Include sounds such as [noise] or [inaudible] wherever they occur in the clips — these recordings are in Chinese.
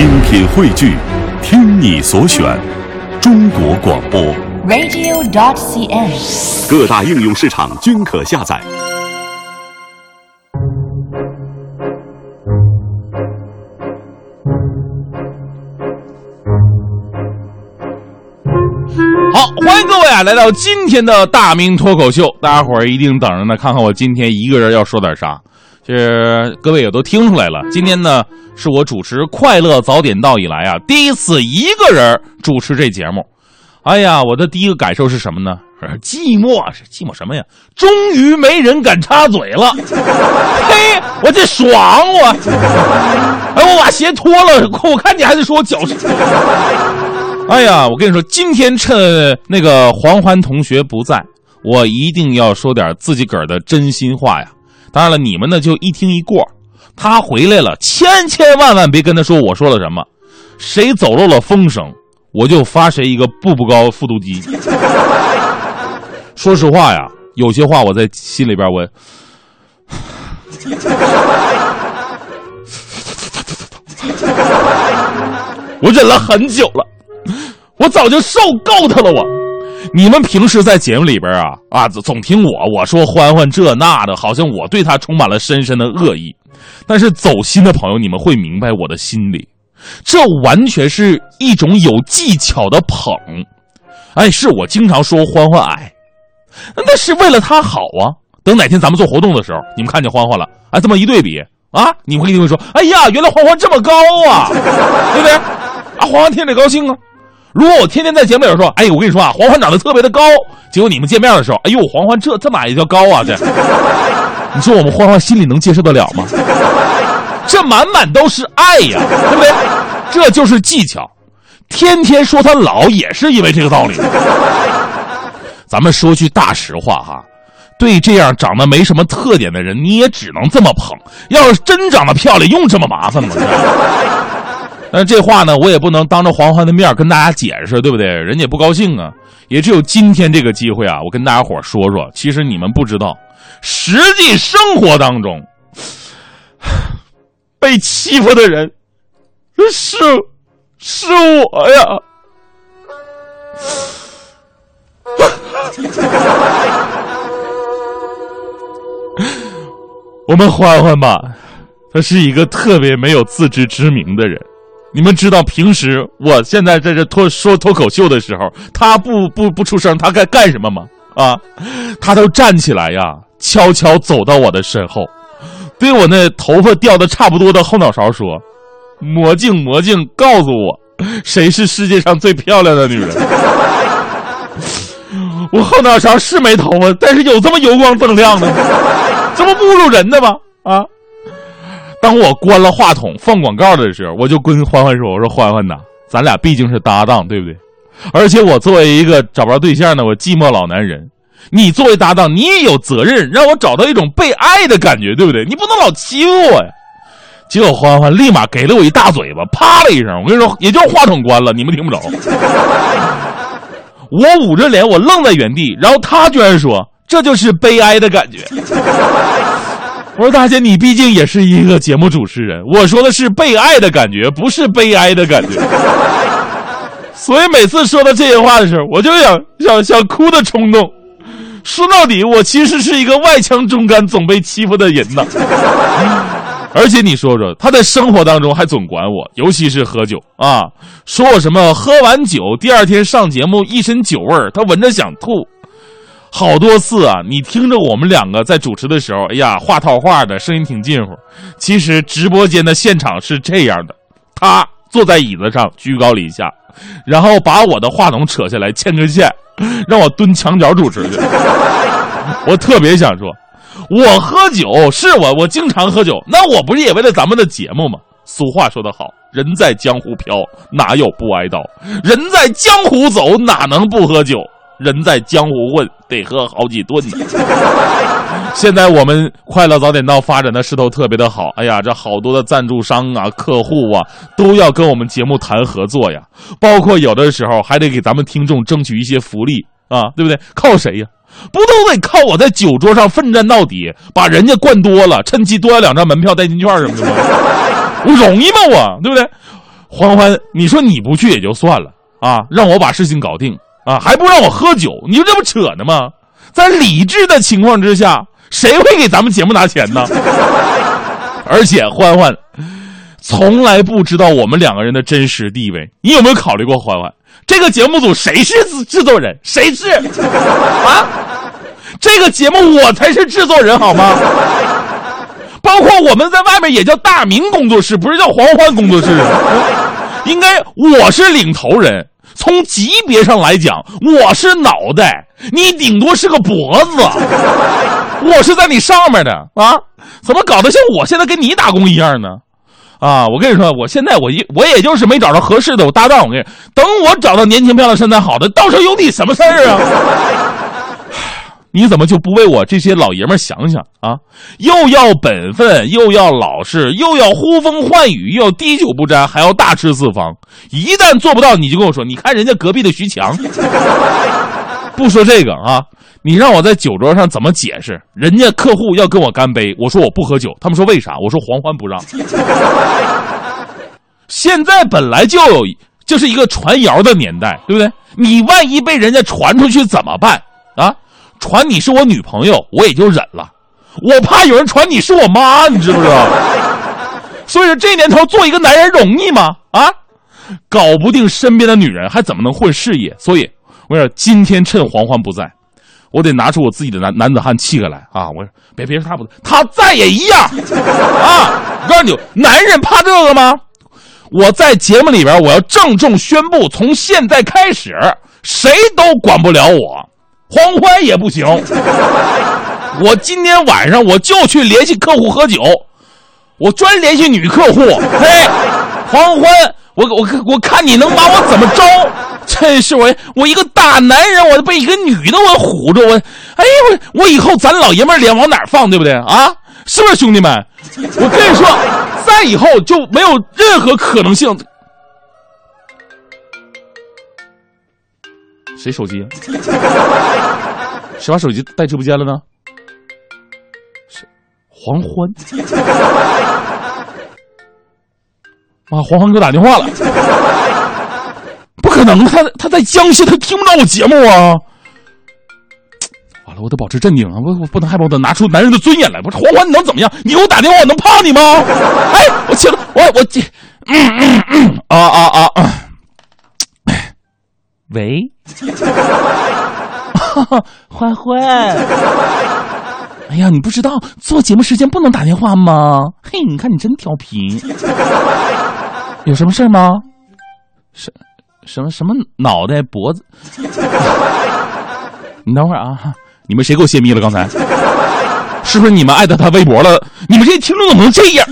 精品汇聚，听你所选，中国广播。radio.dot.cn，。各大应用市场均可下载。好，欢迎各位啊，来到今天的大明脱口秀。大家伙儿一定等着呢，看看我今天一个人要说点啥。这各位也都听出来了，今天呢是我主持《快乐早点到》以来啊第一次一个人主持这节目。哎呀，我的第一个感受是什么呢？寂寞，是寂寞什么呀？终于没人敢插嘴了，嘿，我这爽我！哎，我把鞋脱了，我看你还是说我脚是。哎呀，我跟你说，今天趁那个黄欢同学不在，我一定要说点自己个儿的真心话呀。当然了，你们呢就一听一过。他回来了，千千万万别跟他说我说了什么，谁走漏了风声，我就发谁一个步步高复读机。[laughs] 说实话呀，有些话我在心里边我，[laughs] 我忍了很久了。我早就受够他了，我。你们平时在节目里边啊啊，总听我我说欢欢这那的，好像我对他充满了深深的恶意。但是走心的朋友，你们会明白我的心理，这完全是一种有技巧的捧。哎，是我经常说欢欢矮，那是为了他好啊。等哪天咱们做活动的时候，你们看见欢欢了，哎，这么一对比啊，你们一定会说，哎呀，原来欢欢这么高啊，对不对？啊，欢欢听着高兴啊。如果我天天在节目里说，哎，我跟你说啊，黄欢长得特别的高，结果你们见面的时候，哎呦，黄欢这这哪也叫高啊？这，[laughs] 你说我们欢欢心里能接受得了吗？这满满都是爱呀，对不对？这就是技巧。天天说他老也是因为这个道理。咱们说句大实话哈，对这样长得没什么特点的人，你也只能这么捧。要是真长得漂亮，用这么麻烦吗？但这话呢，我也不能当着黄欢的面跟大家解释，对不对？人家不高兴啊。也只有今天这个机会啊，我跟大家伙说说，其实你们不知道，实际生活当中被欺负的人是是我呀。[laughs] 我们欢欢吧，他是一个特别没有自知之明的人。你们知道，平时我现在在这脱说脱口秀的时候，他不不不出声，他该干什么吗？啊，他都站起来呀，悄悄走到我的身后，对我那头发掉的差不多的后脑勺说：“魔镜魔镜，告诉我，谁是世界上最漂亮的女人？”我后脑勺是没头发，但是有这么油光锃亮的吗？这不侮辱人的吗？啊！当我关了话筒放广告的时候，我就跟欢欢说：“我说欢欢呐，咱俩毕竟是搭档，对不对？而且我作为一个找不着对象的我寂寞老男人，你作为搭档，你也有责任让我找到一种被爱的感觉，对不对？你不能老欺负我呀！”结果欢欢立马给了我一大嘴巴，啪的一声，我跟你说，也就话筒关了，你们听不着。我捂着脸，我愣在原地，然后他居然说：“这就是悲哀的感觉。”我说大姐，你毕竟也是一个节目主持人，我说的是被爱的感觉，不是悲哀的感觉。[laughs] 所以每次说到这些话的时候，我就想想想哭的冲动。说到底，我其实是一个外强中干、总被欺负的人呐。[laughs] 而且你说说，他在生活当中还总管我，尤其是喝酒啊，说我什么喝完酒第二天上节目一身酒味儿，他闻着想吐。好多次啊，你听着我们两个在主持的时候，哎呀，话套话的声音挺近乎。其实直播间的现场是这样的：他坐在椅子上居高临下，然后把我的话筒扯下来牵根线，让我蹲墙角主持去。[laughs] 我特别想说，我喝酒是我，我经常喝酒，那我不是也为了咱们的节目吗？俗话说得好，人在江湖飘，哪有不挨刀？人在江湖走，哪能不喝酒？人在江湖混，得喝好几顿呢。现在我们快乐早点到发展的势头特别的好，哎呀，这好多的赞助商啊、客户啊，都要跟我们节目谈合作呀。包括有的时候还得给咱们听众争取一些福利啊，对不对？靠谁呀？不都得靠我在酒桌上奋战到底，把人家灌多了，趁机多要两张门票、代金券什么的吗？我容易吗？我对不对？欢欢，你说你不去也就算了啊，让我把事情搞定啊，还不让我喝酒，你说这不扯呢吗？在理智的情况之下，谁会给咱们节目拿钱呢？[laughs] 而且欢欢从来不知道我们两个人的真实地位，你有没有考虑过欢欢？这个节目组谁是制制作人？谁是啊？这个节目我才是制作人好吗？包括我们在外面也叫大明工作室，不是叫黄欢工作室。应该我是领头人，从级别上来讲，我是脑袋，你顶多是个脖子，我是在你上面的啊！怎么搞得像我现在跟你打工一样呢？啊！我跟你说，我现在我一我也就是没找着合适的我搭档。我跟你等我找到年轻漂亮身材好的，到时候有你什么事儿啊？你怎么就不为我这些老爷们想想啊？又要本分，又要老实，又要呼风唤雨，又要滴酒不沾，还要大吃四方。一旦做不到，你就跟我说，你看人家隔壁的徐强。[laughs] 不说这个啊，你让我在酒桌上怎么解释？人家客户要跟我干杯，我说我不喝酒，他们说为啥？我说黄欢不让。[laughs] 现在本来就有，就是一个传谣的年代，对不对？你万一被人家传出去怎么办啊？传你是我女朋友，我也就忍了。我怕有人传你是我妈，你知不知道？所以说这年头做一个男人容易吗？啊，搞不定身边的女人，还怎么能混事业？所以我说今天趁黄欢不在，我得拿出我自己的男男子汉气概来啊！我说别别说他不在，他在也一样啊！我告诉你，男人怕这个吗？我在节目里边，我要郑重宣布，从现在开始，谁都管不了我。黄欢也不行，[laughs] 我今天晚上我就去联系客户喝酒，我专联系女客户。嘿，黄欢，我我我看你能把我怎么着？真是我我一个大男人，我被一个女的我唬着我，哎我我以后咱老爷们脸往哪放，对不对啊？是不是兄弟们？我跟你说，再以后就没有任何可能性。谁手机？谁把手机带直播间了呢？谁？黄欢？啊，黄欢给我打电话了。不可能，他他在江西，他听不到我节目啊。完了，我得保持镇定啊！我我不能害怕，我得拿出男人的尊严来。不是黄欢，你能怎么样？你给我打电话，我能怕你吗？哎，我接了，我我接，嗯嗯嗯，啊啊啊！喂，[laughs] 欢欢，哎呀，你不知道做节目时间不能打电话吗？嘿，你看你真调皮，有什么事吗？什什么什么脑袋脖子？[laughs] 你等会儿啊，你们谁给我泄密了？刚才是不是你们艾特他微博了？你们这些听众怎么能这样？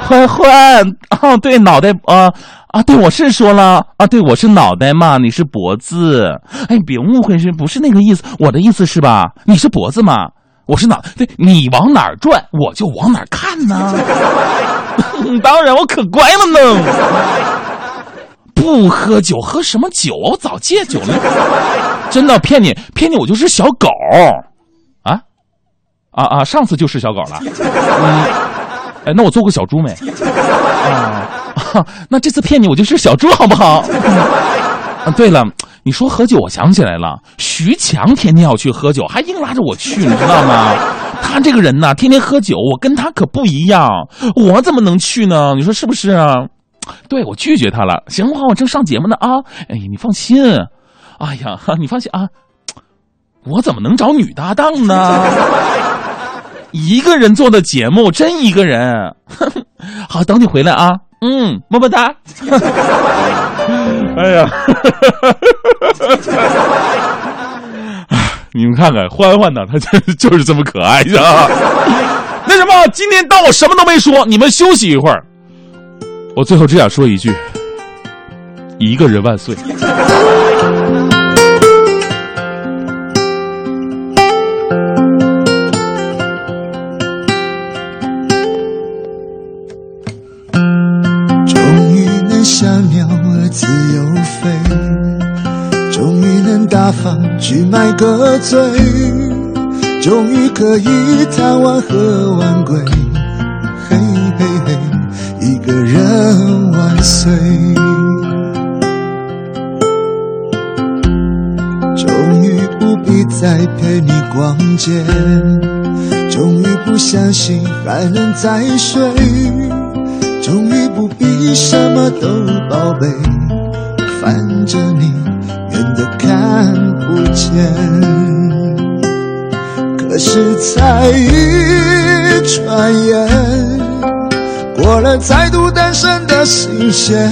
欢 [laughs] 欢，哦，对，脑袋啊。啊，对，我是说了啊，对，我是脑袋嘛，你是脖子，哎，别误会，是不是那个意思？我的意思是吧？你是脖子嘛，我是脑，对，你往哪儿转，我就往哪儿看呢。[laughs] 当然，我可乖了呢。不喝酒，喝什么酒？我早戒酒了。真的骗你，骗你，我就是小狗。啊，啊！上次就是小狗了。嗯，哎，那我做过小猪没？啊。[laughs] 那这次骗你，我就是小猪，好不好？啊，对了，你说喝酒，我想起来了，徐强天天要去喝酒，还硬拉着我去，你知道吗？他这个人呐，天天喝酒，我跟他可不一样，我怎么能去呢？你说是不是啊？对，我拒绝他了。行了，我正上节目呢啊！哎呀，你放心，哎呀，你放心啊，我怎么能找女搭档呢？一个人做的节目，真一个人。[laughs] 好，等你回来啊。嗯，么么哒。[laughs] 哎呀，[laughs] 你们看看欢欢呢，他就就是这么可爱啊。那什么，今天当我什么都没说，你们休息一会儿。我最后只想说一句：一个人万岁。醉，终于可以贪玩和晚归，嘿嘿嘿，一个人万岁。终于不必再陪你逛街，终于不相信还能再睡，终于不必什么都宝贝，反正你远的看不见。可是才一转眼，过了再度单身的新鲜，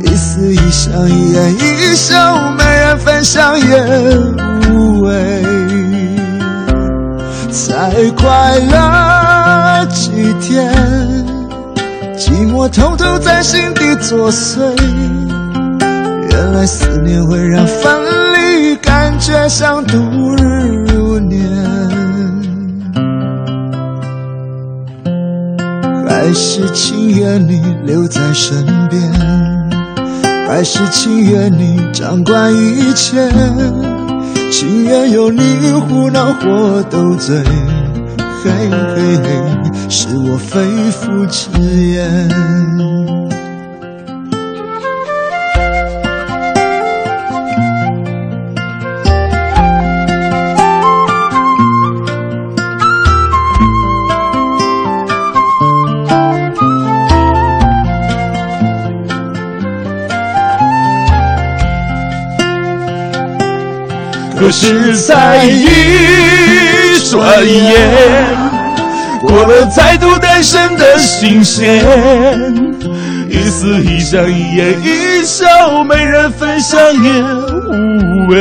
一丝一想，一言一笑，没人分享也无味。才快乐几天，寂寞偷偷在心底作祟。原来思念会让分离却像度日如年，还是情愿你留在身边，还是情愿你掌管一切，情愿有你胡闹或斗嘴，嘿嘿嘿，是我肺腑之言。可是才一转眼，过了再度单身的新鲜，一丝一想，一言一笑，没人分享也无味。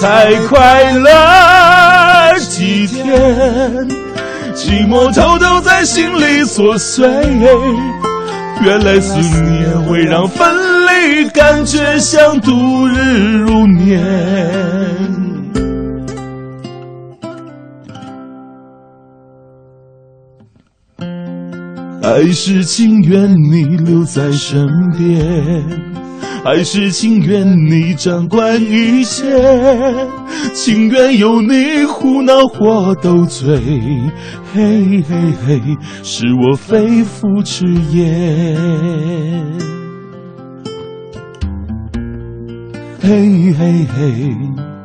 才快乐几天，寂寞偷偷在心里作祟。原来思念会让分离感觉像度日如年，还是情愿你留在身边，还是情愿你掌管一切，情愿有你胡闹或斗嘴，嘿嘿嘿，是我肺腑之言，嘿嘿嘿。